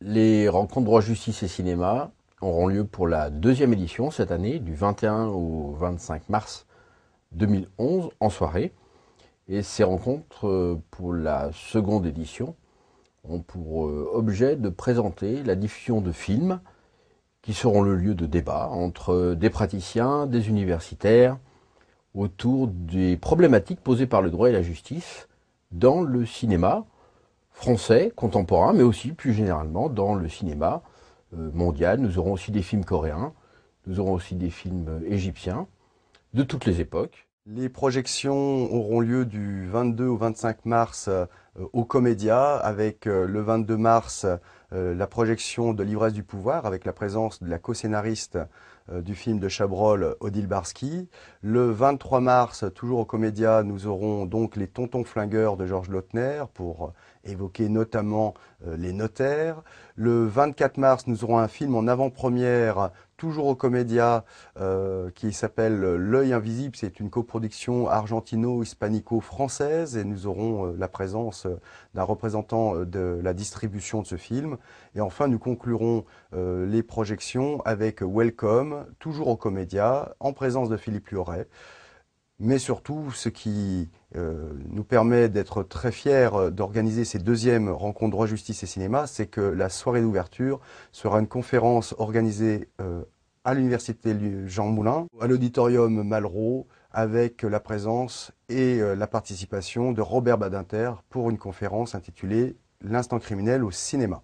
Les rencontres droit, justice et cinéma auront lieu pour la deuxième édition cette année, du 21 au 25 mars 2011 en soirée. Et ces rencontres euh, pour la seconde édition ont pour euh, objet de présenter la diffusion de films qui seront le lieu de débat entre des praticiens, des universitaires, autour des problématiques posées par le droit et la justice dans le cinéma français contemporain, mais aussi plus généralement dans le cinéma euh, mondial. Nous aurons aussi des films coréens, nous aurons aussi des films égyptiens, de toutes les époques. Les projections auront lieu du 22 au 25 mars euh, au Comédia, avec euh, le 22 mars la projection de L'ivresse du pouvoir, avec la présence de la co-scénariste du film de Chabrol, Odile Barski. Le 23 mars, toujours au Comédia, nous aurons donc Les Tontons Flingueurs de Georges Lautner pour évoquer notamment les notaires. Le 24 mars, nous aurons un film en avant-première toujours au Comédia, euh, qui s'appelle L'œil invisible. C'est une coproduction argentino-hispanico-française et nous aurons euh, la présence euh, d'un représentant de la distribution de ce film. Et enfin, nous conclurons les projections avec Welcome, toujours au Comédia, en présence de Philippe Lioret. Mais surtout, ce qui nous permet d'être très fiers d'organiser ces deuxièmes rencontres droit, justice et cinéma, c'est que la soirée d'ouverture sera une conférence organisée à l'université Jean Moulin, à l'auditorium Malraux, avec la présence et la participation de Robert Badinter pour une conférence intitulée L'instant criminel au cinéma.